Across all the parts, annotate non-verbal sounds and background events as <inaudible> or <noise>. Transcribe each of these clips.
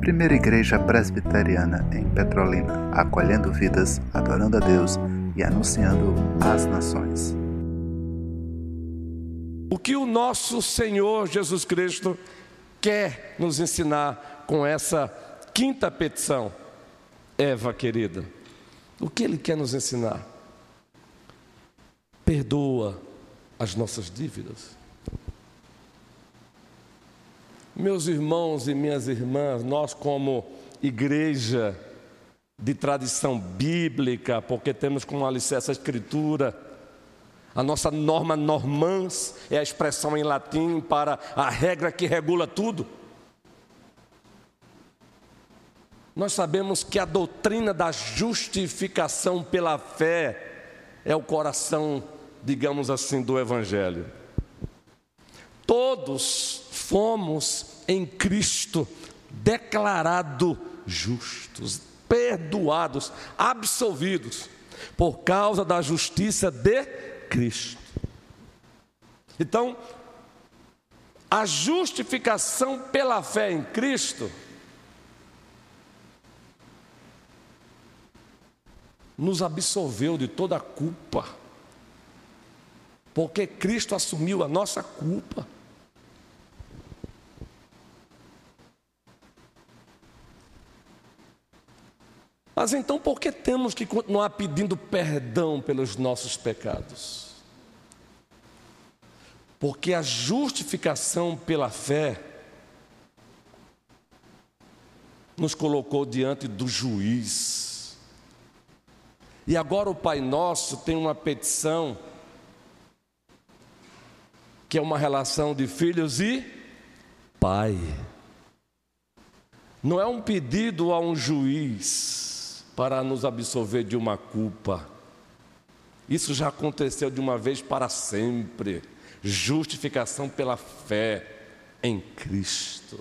Primeira Igreja Presbiteriana em Petrolina, acolhendo vidas, adorando a Deus e anunciando às nações. O que o nosso Senhor Jesus Cristo quer nos ensinar com essa quinta petição? Eva querida, o que ele quer nos ensinar? Perdoa as nossas dívidas. Meus irmãos e minhas irmãs, nós, como igreja de tradição bíblica, porque temos como alicerce a Escritura, a nossa norma normans é a expressão em latim para a regra que regula tudo. Nós sabemos que a doutrina da justificação pela fé é o coração, digamos assim, do Evangelho. Todos fomos em Cristo declarados justos, perdoados, absolvidos, por causa da justiça de Cristo. Então, a justificação pela fé em Cristo nos absolveu de toda a culpa, porque Cristo assumiu a nossa culpa. Mas então por que temos que continuar pedindo perdão pelos nossos pecados? Porque a justificação pela fé nos colocou diante do juiz. E agora o Pai Nosso tem uma petição que é uma relação de filhos e pai. Não é um pedido a um juiz para nos absolver de uma culpa. Isso já aconteceu de uma vez para sempre. Justificação pela fé em Cristo.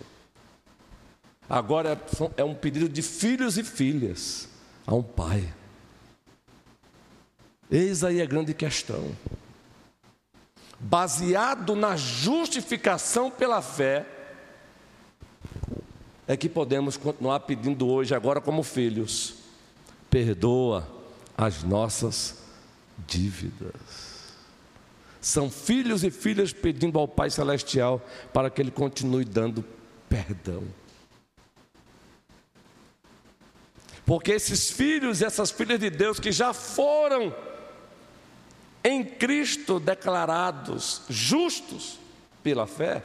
Agora é um pedido de filhos e filhas a um pai. Eis aí a grande questão. Baseado na justificação pela fé, é que podemos continuar pedindo hoje, agora, como filhos perdoa as nossas dívidas. São filhos e filhas pedindo ao Pai Celestial para que Ele continue dando perdão. Porque esses filhos e essas filhas de Deus que já foram em Cristo declarados justos pela fé,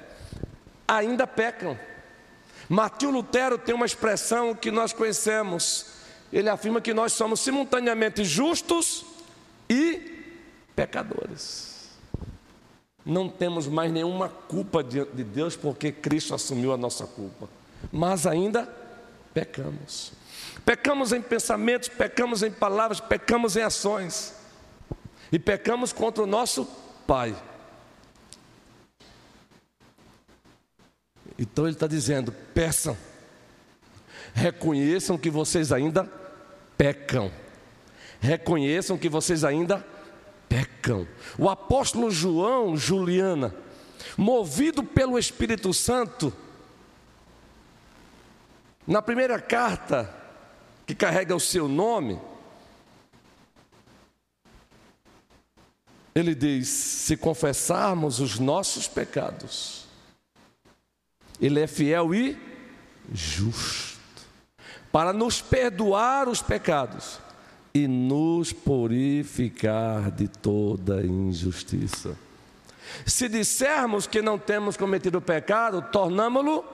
ainda pecam. Martinho Lutero tem uma expressão que nós conhecemos, ele afirma que nós somos simultaneamente justos e pecadores. Não temos mais nenhuma culpa diante de Deus porque Cristo assumiu a nossa culpa, mas ainda pecamos. Pecamos em pensamentos, pecamos em palavras, pecamos em ações e pecamos contra o nosso Pai. Então ele está dizendo: peçam, reconheçam que vocês ainda pecam. Reconheçam que vocês ainda pecam. O apóstolo João, Juliana, movido pelo Espírito Santo, na primeira carta que carrega o seu nome, ele diz: se confessarmos os nossos pecados, Ele é fiel e justo para nos perdoar os pecados e nos purificar de toda injustiça. Se dissermos que não temos cometido pecado, tornamos-lo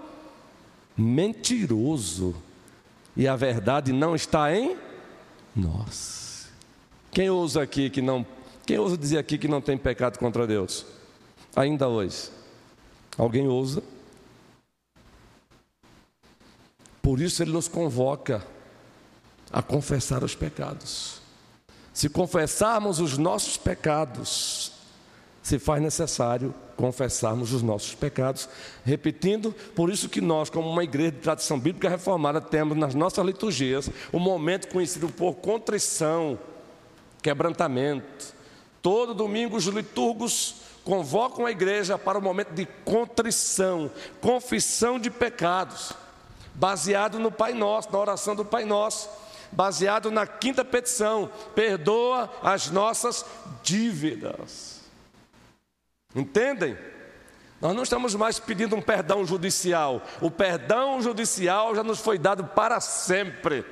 mentiroso, e a verdade não está em nós. Quem ousa aqui que não, quem ousa dizer aqui que não tem pecado contra Deus? Ainda hoje. Alguém ousa? Por isso ele nos convoca a confessar os pecados. Se confessarmos os nossos pecados, se faz necessário confessarmos os nossos pecados, repetindo, por isso que nós, como uma igreja de tradição bíblica reformada, temos nas nossas liturgias o um momento conhecido por contrição, quebrantamento. Todo domingo os liturgos convocam a igreja para o momento de contrição, confissão de pecados, baseado no Pai Nosso, na oração do Pai Nosso, baseado na quinta petição: perdoa as nossas dívidas. Entendem? Nós não estamos mais pedindo um perdão judicial. O perdão judicial já nos foi dado para sempre.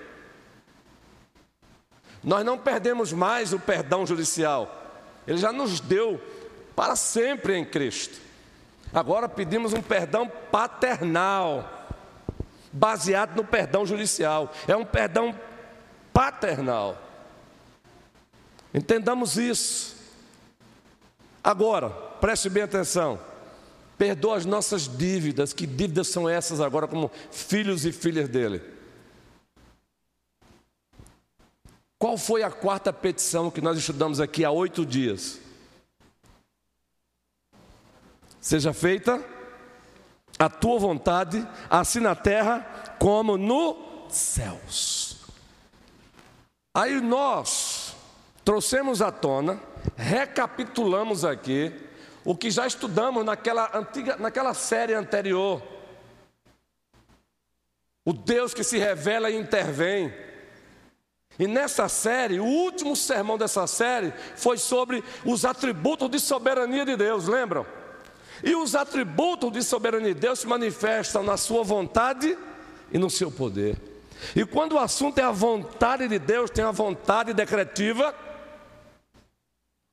Nós não perdemos mais o perdão judicial. Ele já nos deu para sempre em Cristo. Agora pedimos um perdão paternal, baseado no perdão judicial. É um perdão paternal. Entendamos isso. Agora, preste bem atenção. Perdoa as nossas dívidas. Que dívidas são essas agora, como filhos e filhas dele? Qual foi a quarta petição que nós estudamos aqui há oito dias? Seja feita a tua vontade, assim na terra como nos céus. Aí nós trouxemos à tona, recapitulamos aqui o que já estudamos naquela antiga, naquela série anterior. O Deus que se revela e intervém. E nessa série, o último sermão dessa série foi sobre os atributos de soberania de Deus, lembram? E os atributos de soberania de Deus se manifestam na sua vontade e no seu poder. E quando o assunto é a vontade de Deus, tem a vontade decretiva.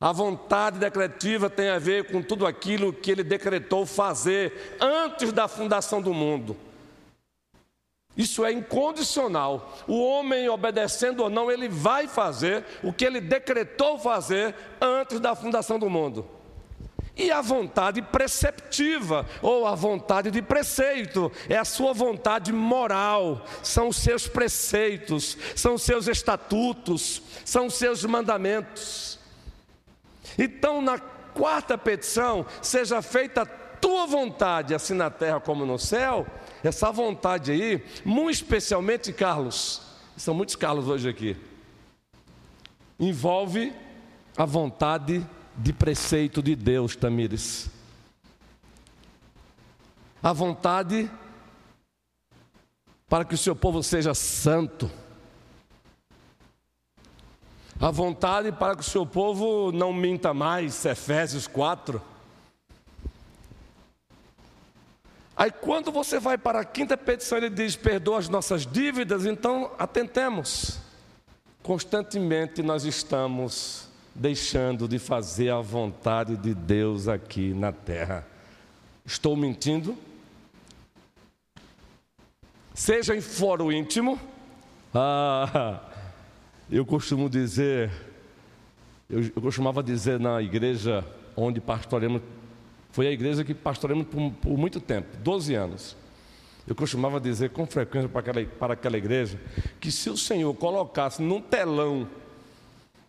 A vontade decretiva tem a ver com tudo aquilo que ele decretou fazer antes da fundação do mundo. Isso é incondicional. O homem, obedecendo ou não, ele vai fazer o que ele decretou fazer antes da fundação do mundo. E a vontade preceptiva, ou a vontade de preceito, é a sua vontade moral, são os seus preceitos, são os seus estatutos, são os seus mandamentos. Então, na quarta petição, seja feita a tua vontade, assim na terra como no céu, essa vontade aí, muito especialmente, Carlos, são muitos Carlos hoje aqui, envolve a vontade de preceito de Deus, Tamires. A vontade para que o seu povo seja santo. A vontade para que o seu povo não minta mais, Efésios 4. Aí quando você vai para a quinta petição, ele diz: perdoa as nossas dívidas, então atentemos. Constantemente nós estamos deixando de fazer a vontade de Deus aqui na terra. Estou mentindo? Seja em foro íntimo. Ah, eu costumo dizer, eu, eu costumava dizer na igreja onde pastoremos, foi a igreja que pastoremos por, por muito tempo 12 anos. Eu costumava dizer com frequência para aquela, para aquela igreja que se o Senhor colocasse num telão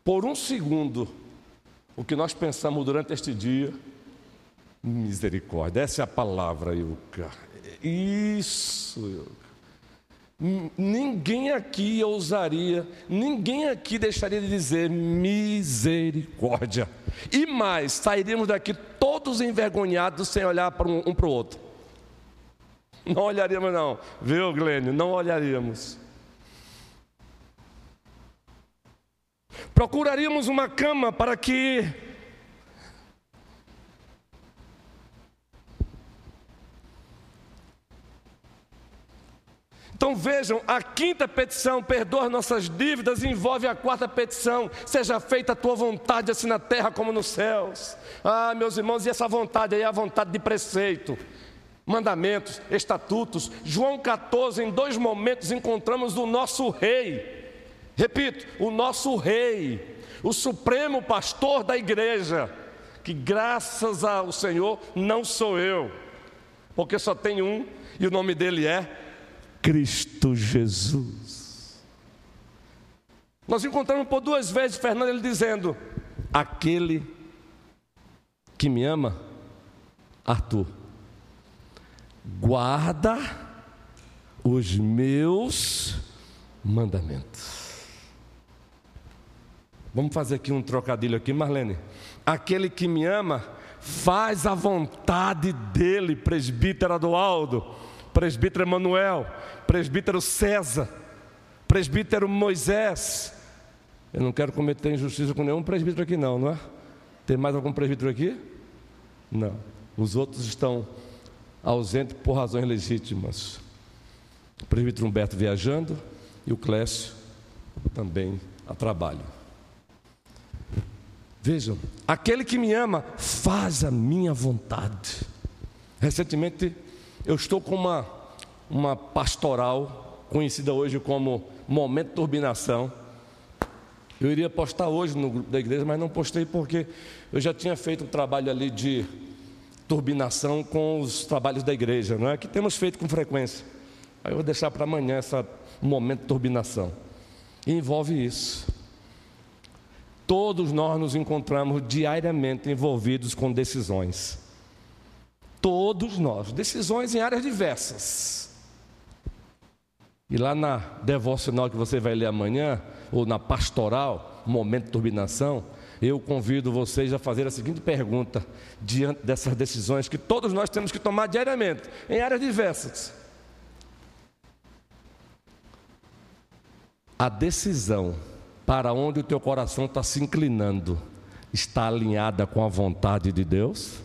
por um segundo o que nós pensamos durante este dia. Misericórdia, essa é a palavra, Ilka. Isso, Ilka. Ninguém aqui ousaria, ninguém aqui deixaria de dizer misericórdia. E mais, sairíamos daqui todos envergonhados sem olhar para um, um para o outro. Não olharíamos, não, viu, Glênio? Não olharíamos. Procuraríamos uma cama para que Então vejam, a quinta petição, perdoa nossas dívidas, envolve a quarta petição, seja feita a tua vontade, assim na terra como nos céus. Ah, meus irmãos, e essa vontade aí é a vontade de preceito, mandamentos, estatutos. João 14, em dois momentos, encontramos o nosso rei Repito, o nosso rei, o supremo pastor da igreja, que graças ao Senhor não sou eu, porque só tem um e o nome dele é Cristo Jesus. Nós encontramos por duas vezes Fernando ele dizendo: Aquele que me ama, Arthur, guarda os meus mandamentos. Vamos fazer aqui um trocadilho aqui, Marlene. Aquele que me ama faz a vontade dele, presbítero Adualdo, presbítero Emanuel, presbítero César, presbítero Moisés. Eu não quero cometer injustiça com nenhum presbítero aqui, não, não é? Tem mais algum presbítero aqui? Não. Os outros estão ausentes por razões legítimas. O presbítero Humberto viajando e o Clécio também a trabalho. Vejam, aquele que me ama faz a minha vontade. Recentemente eu estou com uma, uma pastoral conhecida hoje como Momento Turbinação. Eu iria postar hoje no grupo da igreja, mas não postei porque eu já tinha feito um trabalho ali de turbinação com os trabalhos da igreja, não é? Que temos feito com frequência. Aí eu vou deixar para amanhã esse momento de turbinação. E envolve isso. Todos nós nos encontramos diariamente envolvidos com decisões. Todos nós, decisões em áreas diversas. E lá na devocional que você vai ler amanhã, ou na pastoral, momento de turbinação, eu convido vocês a fazer a seguinte pergunta diante dessas decisões que todos nós temos que tomar diariamente, em áreas diversas. A decisão para onde o teu coração está se inclinando está alinhada com a vontade de Deus?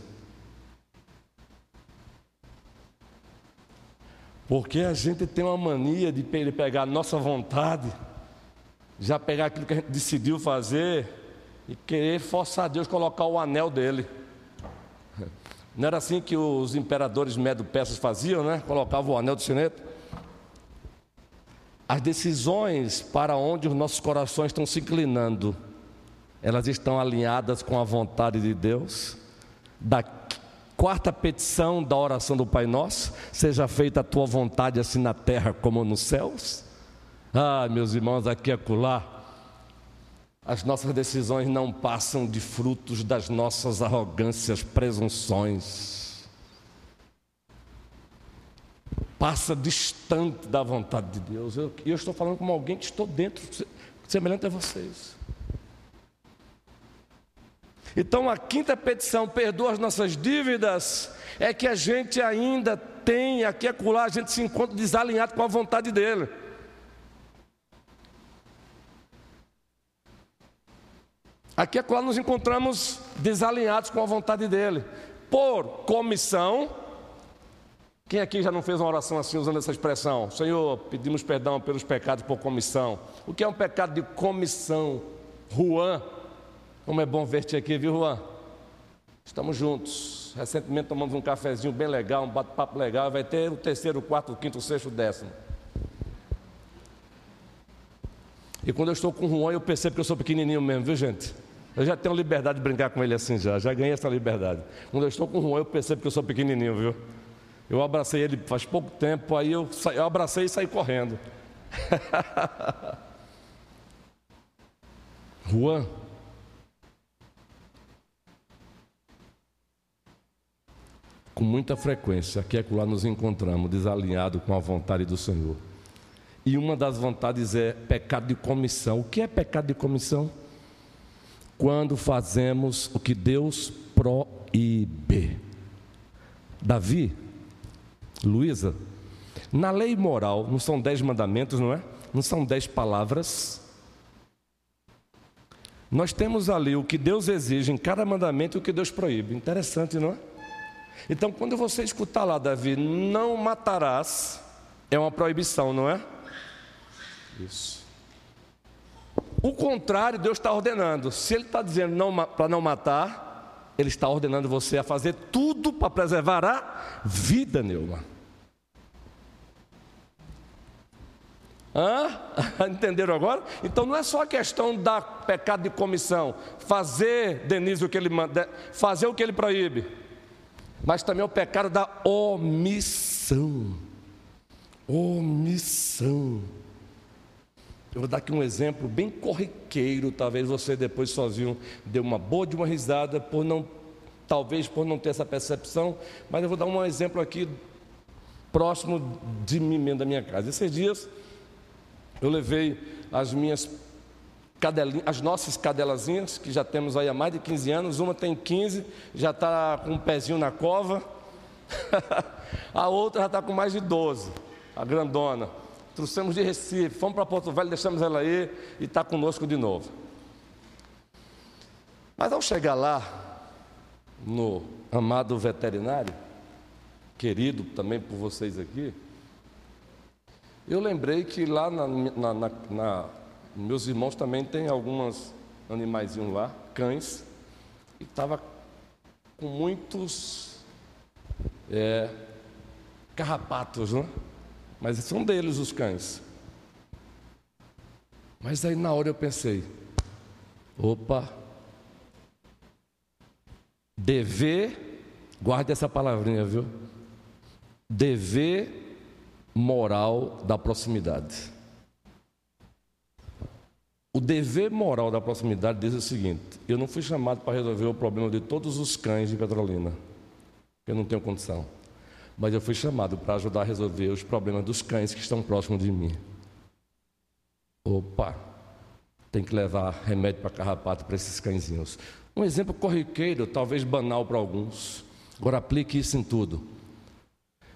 Porque a gente tem uma mania de pegar a nossa vontade, já pegar aquilo que a gente decidiu fazer e querer forçar Deus a colocar o anel dele. Não era assim que os imperadores medo-persas faziam, né? Colocavam o anel do sineto. As decisões para onde os nossos corações estão se inclinando, elas estão alinhadas com a vontade de Deus. Da quarta petição da oração do Pai Nosso, seja feita a tua vontade assim na terra como nos céus. Ah, meus irmãos, aqui e acolá, as nossas decisões não passam de frutos das nossas arrogâncias, presunções passa distante da vontade de Deus. E eu, eu, estou falando como alguém que estou dentro, semelhante a vocês. Então, a quinta petição, perdoa as nossas dívidas, é que a gente ainda tem, aqui e acolá, a gente se encontra desalinhado com a vontade dEle. Aqui e acolá nos encontramos desalinhados com a vontade dEle, por comissão, quem aqui já não fez uma oração assim usando essa expressão? Senhor, pedimos perdão pelos pecados por comissão. O que é um pecado de comissão? Juan, como é bom ver-te aqui, viu, Juan? Estamos juntos. Recentemente tomamos um cafezinho bem legal, um bate-papo legal. Vai ter o terceiro, o quarto, o quinto, o sexto, o décimo. E quando eu estou com o Juan, eu percebo que eu sou pequenininho mesmo, viu, gente? Eu já tenho liberdade de brincar com ele assim já, já ganhei essa liberdade. Quando eu estou com o Juan, eu percebo que eu sou pequenininho, viu? Eu abracei ele faz pouco tempo, aí eu, eu abracei e saí correndo. <laughs> Juan. Com muita frequência, aqui é que lá nos encontramos, desalinhado com a vontade do Senhor. E uma das vontades é pecado de comissão. O que é pecado de comissão? Quando fazemos o que Deus proíbe. Davi Luísa, na lei moral, não são dez mandamentos, não é? Não são dez palavras. Nós temos ali o que Deus exige em cada mandamento e o que Deus proíbe. Interessante, não é? Então, quando você escutar lá, Davi, não matarás, é uma proibição, não é? Isso. O contrário, Deus está ordenando. Se Ele está dizendo não, para não matar, ele está ordenando você a fazer tudo para preservar a vida, Neuma. Hã? <laughs> Entenderam agora? Então não é só a questão da pecado de comissão, fazer, Denise, o que ele manda, fazer o que ele proíbe, mas também o pecado da omissão. Omissão. Eu vou dar aqui um exemplo bem corriqueiro, talvez você depois sozinho dê uma boa de uma risada por não talvez por não ter essa percepção, mas eu vou dar um exemplo aqui próximo de mim mesmo da minha casa. Esses dias eu levei as minhas as nossas cadelazinhas, que já temos aí há mais de 15 anos, uma tem 15, já está com um pezinho na cova, <laughs> a outra já está com mais de 12, a grandona. Trouxemos de Recife, fomos para Porto Velho, deixamos ela aí e está conosco de novo. Mas ao chegar lá, no amado veterinário, querido também por vocês aqui, eu lembrei que lá na, na, na, na meus irmãos também têm alguns animaizinhos lá, cães, e estava com muitos é, carrapatos, né? Mas são deles os cães. Mas aí na hora eu pensei, opa, dever, guarde essa palavrinha, viu? Dever moral da proximidade. O dever moral da proximidade diz o seguinte: eu não fui chamado para resolver o problema de todos os cães de Petrolina, eu não tenho condição, mas eu fui chamado para ajudar a resolver os problemas dos cães que estão próximos de mim. Opa, tem que levar remédio para carrapato para esses cãezinhos. Um exemplo corriqueiro, talvez banal para alguns. Agora aplique isso em tudo.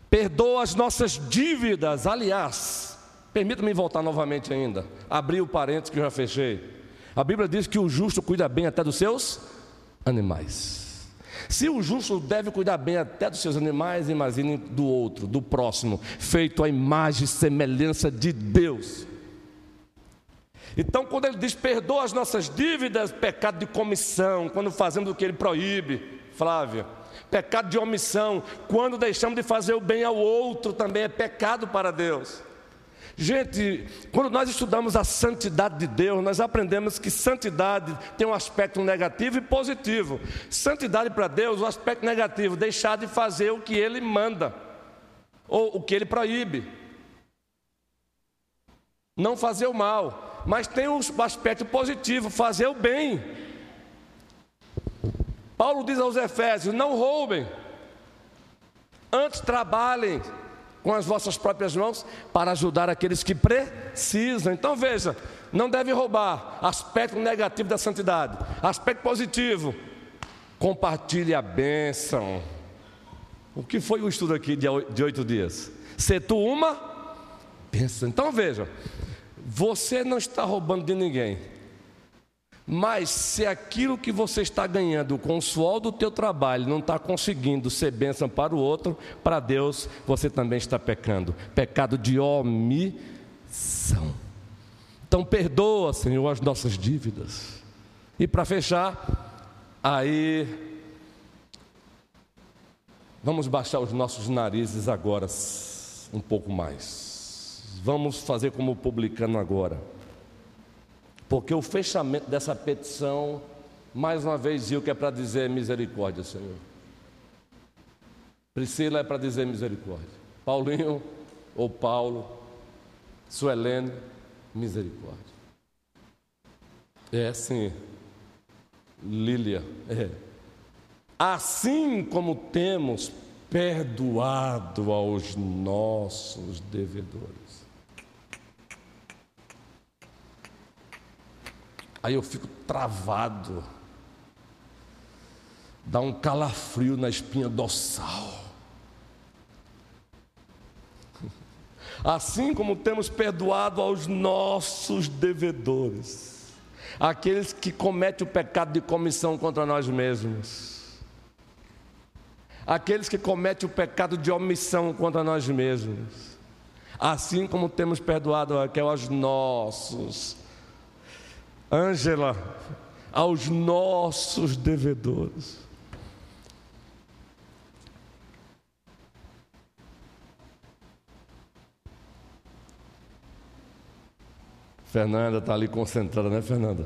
Perdoa as nossas dívidas, aliás, Permita-me voltar novamente ainda. Abrir o parênteses que eu já fechei. A Bíblia diz que o justo cuida bem até dos seus animais. Se o justo deve cuidar bem até dos seus animais, imagine do outro, do próximo, feito à imagem e semelhança de Deus. Então, quando ele diz perdoa as nossas dívidas, pecado de comissão, quando fazemos o que ele proíbe, Flávia, pecado de omissão, quando deixamos de fazer o bem ao outro, também é pecado para Deus. Gente, quando nós estudamos a santidade de Deus, nós aprendemos que santidade tem um aspecto negativo e positivo. Santidade para Deus, o aspecto negativo, deixar de fazer o que Ele manda, ou o que Ele proíbe. Não fazer o mal, mas tem um aspecto positivo, fazer o bem. Paulo diz aos Efésios: não roubem, antes trabalhem com as vossas próprias mãos para ajudar aqueles que precisam. Então veja, não deve roubar. Aspecto negativo da santidade. Aspecto positivo. Compartilhe a bênção. O que foi o estudo aqui de oito dias? Ser tu uma bênção. Então veja, você não está roubando de ninguém. Mas se aquilo que você está ganhando com o suor do teu trabalho não está conseguindo ser bênção para o outro, para Deus você também está pecando. Pecado de omissão. Então perdoa, Senhor, as nossas dívidas. E para fechar, aí vamos baixar os nossos narizes agora um pouco mais. Vamos fazer como o publicano agora. Porque o fechamento dessa petição, mais uma vez, viu que é para dizer misericórdia, Senhor. Priscila é para dizer misericórdia. Paulinho ou Paulo, Suelene, misericórdia. É sim. Lília, é. Assim como temos perdoado aos nossos devedores. Aí eu fico travado. Dá um calafrio na espinha dorsal. <laughs> Assim como temos perdoado aos nossos devedores, aqueles que cometem o pecado de comissão contra nós mesmos, aqueles que cometem o pecado de omissão contra nós mesmos, assim como temos perdoado aos nossos Ângela, aos nossos devedores. Fernanda está ali concentrada, né, Fernanda?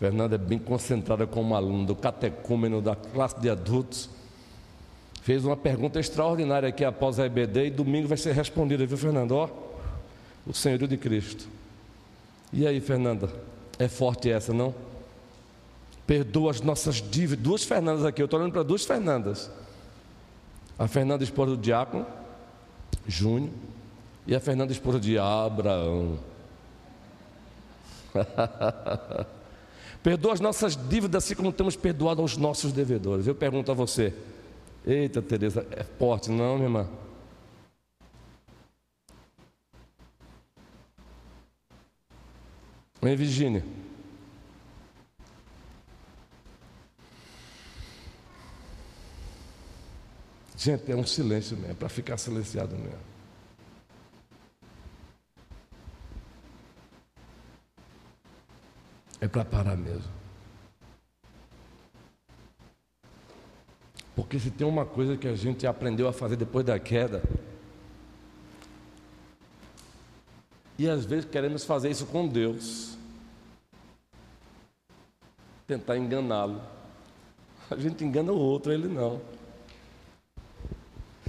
Fernanda é bem concentrada como aluna do catecúmeno da classe de adultos. Fez uma pergunta extraordinária aqui após a EBD e domingo vai ser respondida, viu, Fernanda? Ó, o Senhor de Cristo. E aí, Fernanda? É forte essa, não? Perdoa as nossas dívidas. Duas Fernandas aqui, eu estou olhando para duas Fernandas. A Fernanda, esposa do diácono, Júnior, e a Fernanda, esposa de Abraão. <laughs> Perdoa as nossas dívidas assim como temos perdoado aos nossos devedores. Eu pergunto a você: Eita, Tereza, é forte, não, minha irmã? Vem, Virgínia. Gente, é um silêncio mesmo, para ficar silenciado mesmo. É para parar mesmo. Porque se tem uma coisa que a gente aprendeu a fazer depois da queda, e às vezes queremos fazer isso com Deus, tentar enganá-lo. A gente engana o outro, ele não.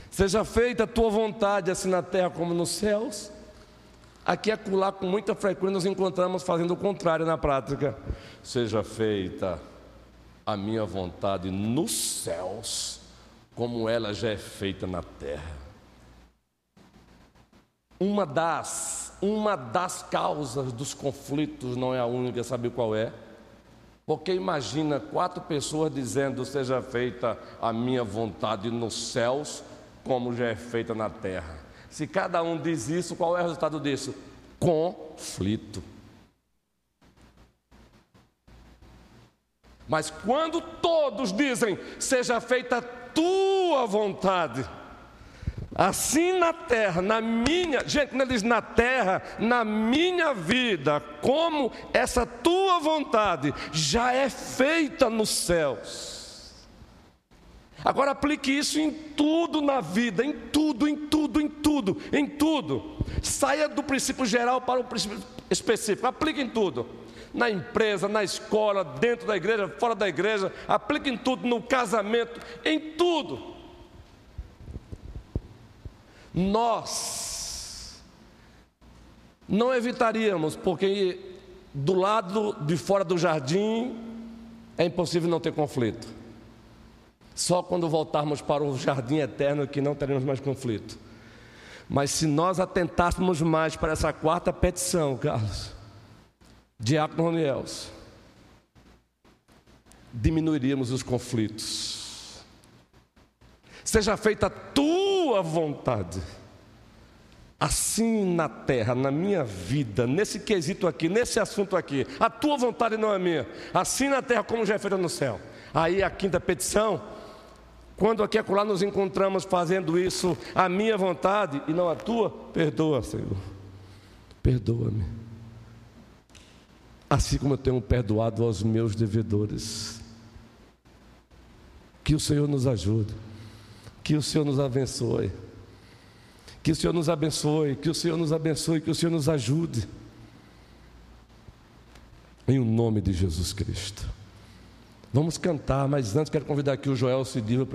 Seja feita a tua vontade, assim na terra como nos céus. Aqui acolá, com muita frequência, nos encontramos fazendo o contrário na prática. Seja feita a minha vontade nos céus, como ela já é feita na terra. Uma das, uma das causas dos conflitos, não é a única, sabe qual é? Porque imagina quatro pessoas dizendo: Seja feita a minha vontade nos céus, como já é feita na terra. Se cada um diz isso, qual é o resultado disso? Conflito. Mas quando todos dizem, seja feita a tua vontade, assim na terra, na minha, gente, não diz na terra, na minha vida, como essa tua vontade já é feita nos céus. Agora aplique isso em tudo na vida, em tudo, em tudo, em tudo, em tudo. Saia do princípio geral para o princípio específico, aplique em tudo. Na empresa, na escola, dentro da igreja, fora da igreja, aplique em tudo, no casamento, em tudo. Nós não evitaríamos, porque do lado de fora do jardim é impossível não ter conflito. Só quando voltarmos para o jardim eterno que não teremos mais conflito. Mas se nós atentássemos mais para essa quarta petição, Carlos, Diácono Roniels, diminuiríamos os conflitos. Seja feita a tua vontade, assim na terra, na minha vida, nesse quesito aqui, nesse assunto aqui, a tua vontade não é minha, assim na terra como já é feita no céu. Aí a quinta petição quando aqui e acolá nos encontramos fazendo isso, a minha vontade e não a tua, perdoa, Senhor. Perdoa-me. Assim como eu tenho perdoado aos meus devedores. Que o Senhor nos ajude. Que o Senhor nos abençoe. Que o Senhor nos abençoe. Que o Senhor nos abençoe. Que o Senhor nos ajude. Em o nome de Jesus Cristo. Vamos cantar, mas antes quero convidar aqui o Joel Cidilva para